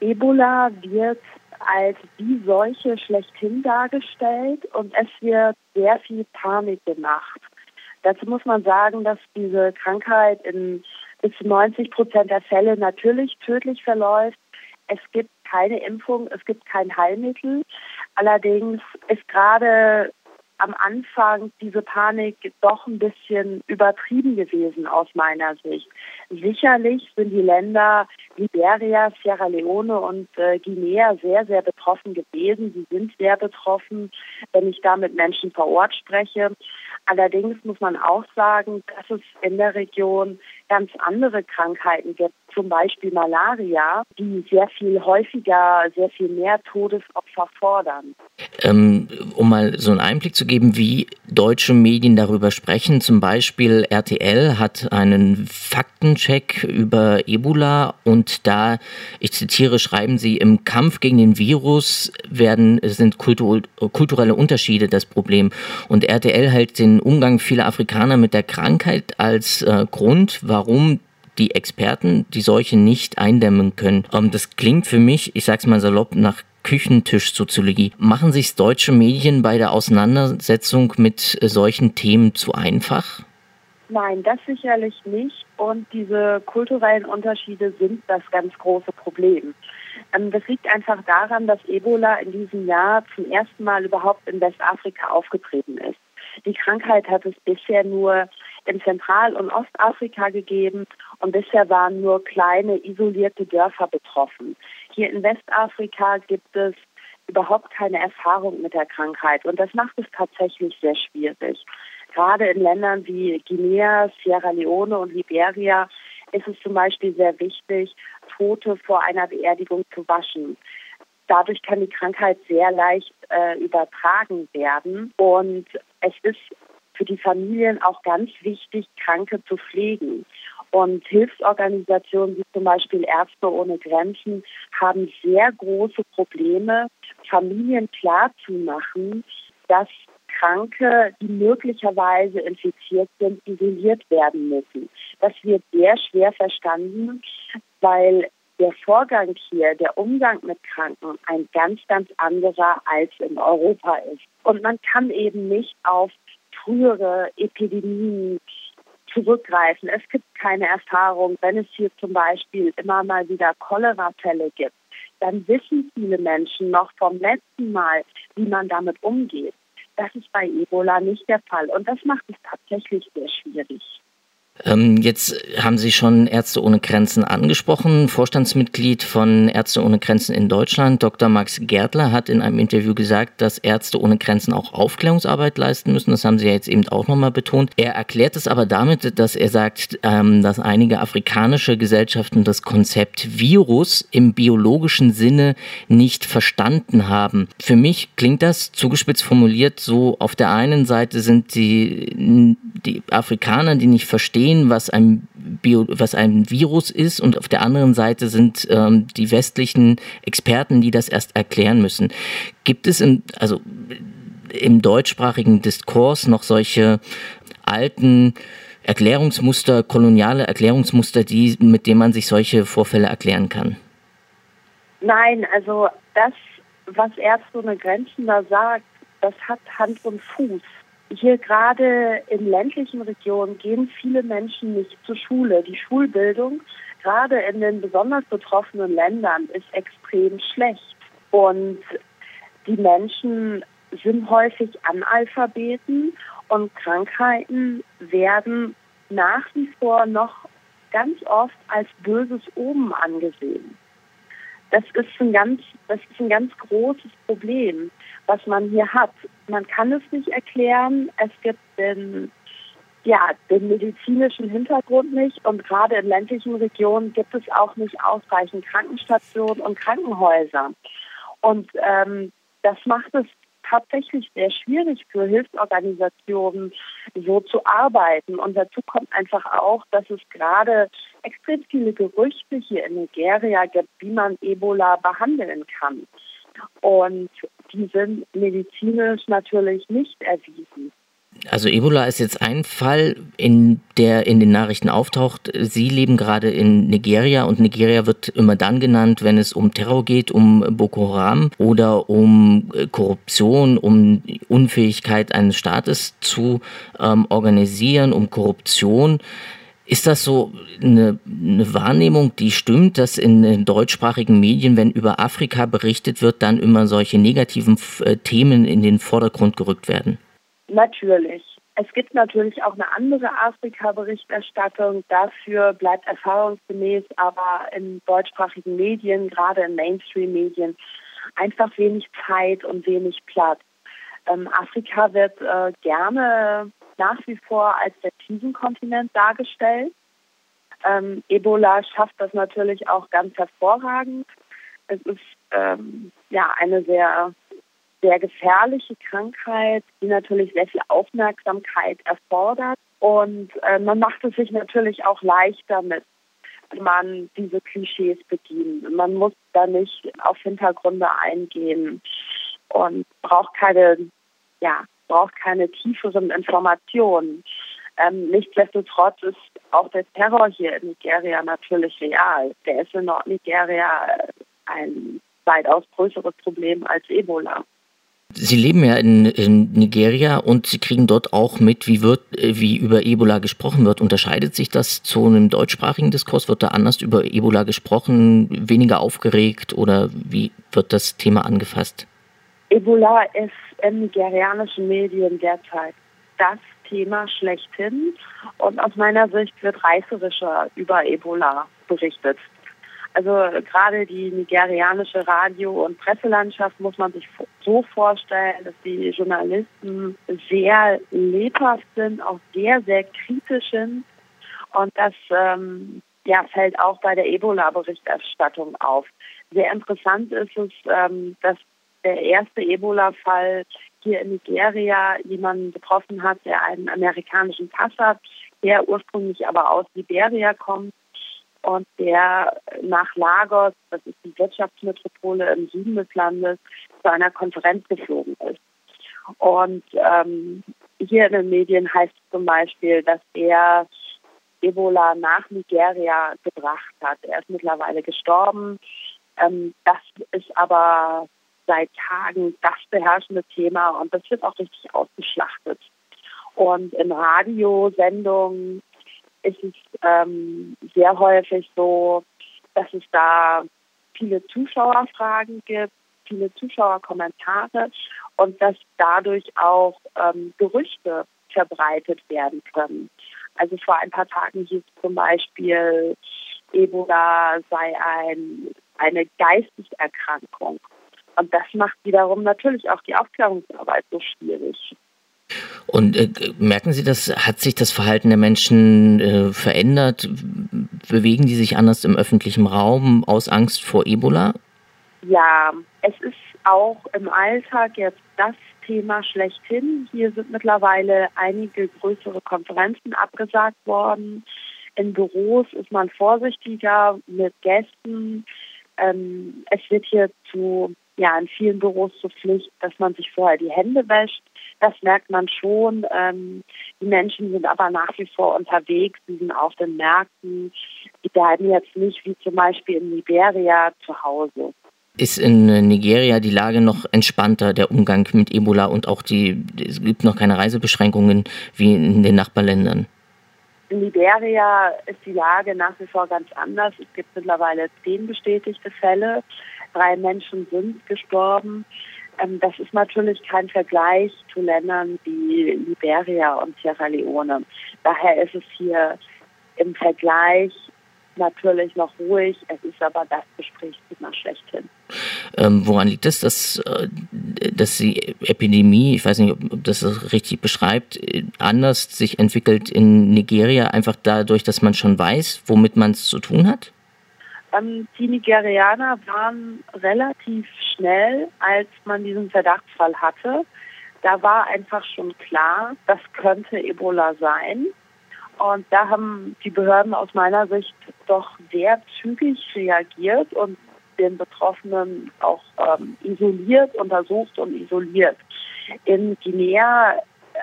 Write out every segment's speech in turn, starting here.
Ebola wird als die Seuche schlechthin dargestellt und es wird sehr viel Panik gemacht. Dazu muss man sagen, dass diese Krankheit in bis zu 90 Prozent der Fälle natürlich tödlich verläuft. Es gibt keine Impfung, es gibt kein Heilmittel. Allerdings ist gerade am Anfang diese Panik doch ein bisschen übertrieben gewesen aus meiner Sicht. Sicherlich sind die Länder Liberia, Sierra Leone und äh, Guinea sehr, sehr betroffen gewesen. Sie sind sehr betroffen, wenn ich da mit Menschen vor Ort spreche. Allerdings muss man auch sagen, dass es in der Region ganz andere Krankheiten gibt, zum Beispiel Malaria, die sehr viel häufiger, sehr viel mehr Todesopfer fordern. Ähm, um mal so einen Einblick zu geben, wie deutsche Medien darüber sprechen, zum Beispiel RTL hat einen Faktencheck über Ebola und da, ich zitiere, schreiben sie, im Kampf gegen den Virus werden, sind kultur, kulturelle Unterschiede das Problem. Und RTL hält den Umgang vieler Afrikaner mit der Krankheit als äh, Grund, warum die Experten die Seuche nicht eindämmen können. Ähm, das klingt für mich, ich sag's mal salopp, nach Küchentischsoziologie. Machen sich deutsche Medien bei der Auseinandersetzung mit äh, solchen Themen zu einfach? Nein, das sicherlich nicht. Und diese kulturellen Unterschiede sind das ganz große Problem. Ähm, das liegt einfach daran, dass Ebola in diesem Jahr zum ersten Mal überhaupt in Westafrika aufgetreten ist. Die Krankheit hat es bisher nur in Zentral- und Ostafrika gegeben und bisher waren nur kleine isolierte Dörfer betroffen. Hier in Westafrika gibt es überhaupt keine Erfahrung mit der Krankheit und das macht es tatsächlich sehr schwierig. Gerade in Ländern wie Guinea, Sierra Leone und Liberia ist es zum Beispiel sehr wichtig, Tote vor einer Beerdigung zu waschen. Dadurch kann die Krankheit sehr leicht äh, übertragen werden und es ist für die Familien auch ganz wichtig, Kranke zu pflegen. Und Hilfsorganisationen wie zum Beispiel Ärzte ohne Grenzen haben sehr große Probleme, Familien klarzumachen, dass Kranke, die möglicherweise infiziert sind, isoliert werden müssen. Das wird sehr schwer verstanden, weil der Vorgang hier, der Umgang mit Kranken, ein ganz, ganz anderer als in Europa ist. Und man kann eben nicht auf frühere Epidemien zurückgreifen. Es gibt keine Erfahrung, wenn es hier zum Beispiel immer mal wieder Cholerafälle gibt, dann wissen viele Menschen noch vom letzten Mal, wie man damit umgeht. Das ist bei Ebola nicht der Fall und das macht es tatsächlich sehr schwierig. Ähm, jetzt haben Sie schon Ärzte ohne Grenzen angesprochen. Vorstandsmitglied von Ärzte ohne Grenzen in Deutschland, Dr. Max Gärtler, hat in einem Interview gesagt, dass Ärzte ohne Grenzen auch Aufklärungsarbeit leisten müssen. Das haben Sie ja jetzt eben auch nochmal betont. Er erklärt es aber damit, dass er sagt, ähm, dass einige afrikanische Gesellschaften das Konzept Virus im biologischen Sinne nicht verstanden haben. Für mich klingt das zugespitzt formuliert so, auf der einen Seite sind die, die Afrikaner, die nicht verstehen, verstehen, was ein, Bio, was ein Virus ist und auf der anderen Seite sind ähm, die westlichen Experten, die das erst erklären müssen. Gibt es im, also im deutschsprachigen Diskurs noch solche alten Erklärungsmuster, koloniale Erklärungsmuster, die, mit denen man sich solche Vorfälle erklären kann? Nein, also das, was Ärzte ohne Grenzen da sagt, das hat Hand und Fuß. Hier gerade in ländlichen Regionen gehen viele Menschen nicht zur Schule. Die Schulbildung, gerade in den besonders betroffenen Ländern, ist extrem schlecht. Und die Menschen sind häufig Analphabeten und Krankheiten werden nach wie vor noch ganz oft als böses Omen angesehen. Das ist ein ganz, das ist ein ganz großes Problem, was man hier hat. Man kann es nicht erklären. Es gibt den, ja, den medizinischen Hintergrund nicht und gerade in ländlichen Regionen gibt es auch nicht ausreichend Krankenstationen und Krankenhäuser. Und ähm, das macht es tatsächlich sehr schwierig für Hilfsorganisationen, so zu arbeiten. Und dazu kommt einfach auch, dass es gerade extrem viele Gerüchte hier in Nigeria gibt, wie man Ebola behandeln kann. Und die sind medizinisch natürlich nicht erwiesen. Also Ebola ist jetzt ein Fall, in der in den Nachrichten auftaucht. Sie leben gerade in Nigeria und Nigeria wird immer dann genannt, wenn es um Terror geht, um Boko Haram oder um äh, Korruption, um Unfähigkeit eines Staates zu ähm, organisieren, um Korruption. Ist das so eine, eine, Wahrnehmung, die stimmt, dass in, in, deutschsprachigen Medien, wenn über Afrika berichtet wird, dann immer solche negativen äh, Themen in den Vordergrund gerückt werden? Natürlich. Es gibt natürlich auch eine andere Afrika-Berichterstattung. Dafür bleibt erfahrungsgemäß aber in deutschsprachigen Medien, gerade in Mainstream-Medien, einfach wenig Zeit und wenig Platz. Ähm, Afrika wird äh, gerne nach wie vor als der Krisenkontinent dargestellt. Ähm, Ebola schafft das natürlich auch ganz hervorragend. Es ist ähm, ja eine sehr sehr gefährliche Krankheit, die natürlich sehr viel Aufmerksamkeit erfordert. Und äh, man macht es sich natürlich auch leichter mit, wenn man diese Klischees bedient. Man muss da nicht auf Hintergründe eingehen und braucht keine, ja, braucht keine tieferen Informationen. Ähm, nichtsdestotrotz ist auch der Terror hier in Nigeria natürlich real. Der ist in Nordnigeria äh, ein weitaus größeres Problem als Ebola. Sie leben ja in, in, Nigeria und Sie kriegen dort auch mit, wie wird, wie über Ebola gesprochen wird. Unterscheidet sich das zu einem deutschsprachigen Diskurs? Wird da anders über Ebola gesprochen, weniger aufgeregt oder wie wird das Thema angefasst? Ebola ist in nigerianischen Medien derzeit das Thema schlechthin und aus meiner Sicht wird reißerischer über Ebola berichtet. Also gerade die nigerianische Radio- und Presselandschaft muss man sich so vorstellen, dass die Journalisten sehr lebhaft sind, auch sehr, sehr kritisch sind. Und das ähm, ja, fällt auch bei der Ebola-Berichterstattung auf. Sehr interessant ist es, ähm, dass der erste Ebola-Fall hier in Nigeria jemanden betroffen hat, der einen amerikanischen Pass hat, der ursprünglich aber aus Liberia kommt und der nach Lagos, das ist die Wirtschaftsmetropole im Süden des Landes, zu einer Konferenz geflogen ist. Und ähm, hier in den Medien heißt es zum Beispiel, dass er Ebola nach Nigeria gebracht hat. Er ist mittlerweile gestorben. Ähm, das ist aber seit Tagen das beherrschende Thema und das wird auch richtig ausgeschlachtet. Und in Radiosendungen ist es ähm, sehr häufig so, dass es da viele Zuschauerfragen gibt, viele Zuschauerkommentare und dass dadurch auch ähm, Gerüchte verbreitet werden können. Also vor ein paar Tagen hieß zum Beispiel, Ebola sei ein, eine Geisteserkrankung. Und das macht wiederum natürlich auch die Aufklärungsarbeit so schwierig. Und äh, merken Sie das, hat sich das Verhalten der Menschen äh, verändert? Bewegen die sich anders im öffentlichen Raum aus Angst vor Ebola? Ja, es ist auch im Alltag jetzt das Thema schlechthin. Hier sind mittlerweile einige größere Konferenzen abgesagt worden. In Büros ist man vorsichtiger mit Gästen. Ähm, es wird hier zu, ja, in vielen Büros zur Pflicht, dass man sich vorher die Hände wäscht. Das merkt man schon. Ähm, die Menschen sind aber nach wie vor unterwegs, sie sind auf den Märkten. Die bleiben jetzt nicht wie zum Beispiel in Liberia zu Hause. Ist in Nigeria die Lage noch entspannter, der Umgang mit Ebola und auch die, es gibt noch keine Reisebeschränkungen wie in den Nachbarländern? In Liberia ist die Lage nach wie vor ganz anders. Es gibt mittlerweile zehn bestätigte Fälle. Drei Menschen sind gestorben. Ähm, das ist natürlich kein Vergleich zu Ländern wie Liberia und Sierra Leone. Daher ist es hier im Vergleich natürlich noch ruhig. Es ist aber das Gesprächsthema schlechthin. Ähm, woran liegt es, dass, äh, dass die Epidemie, ich weiß nicht, ob das richtig beschreibt, anders sich entwickelt in Nigeria, einfach dadurch, dass man schon weiß, womit man es zu tun hat? Ähm, die Nigerianer waren relativ schnell, als man diesen Verdachtsfall hatte. Da war einfach schon klar, das könnte Ebola sein. Und da haben die Behörden aus meiner Sicht doch sehr zügig reagiert und den Betroffenen auch ähm, isoliert, untersucht und isoliert. In Guinea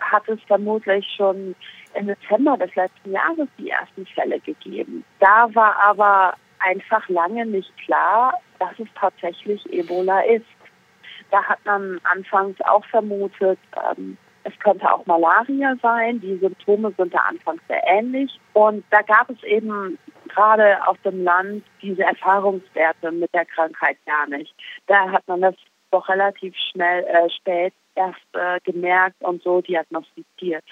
hat es vermutlich schon im Dezember des letzten Jahres die ersten Fälle gegeben. Da war aber einfach lange nicht klar, dass es tatsächlich Ebola ist. Da hat man anfangs auch vermutet, ähm, es könnte auch Malaria sein. Die Symptome sind da anfangs sehr ähnlich. Und da gab es eben gerade auf dem Land diese Erfahrungswerte mit der Krankheit gar nicht. Da hat man das doch relativ schnell äh, spät erst äh, gemerkt und so diagnostiziert.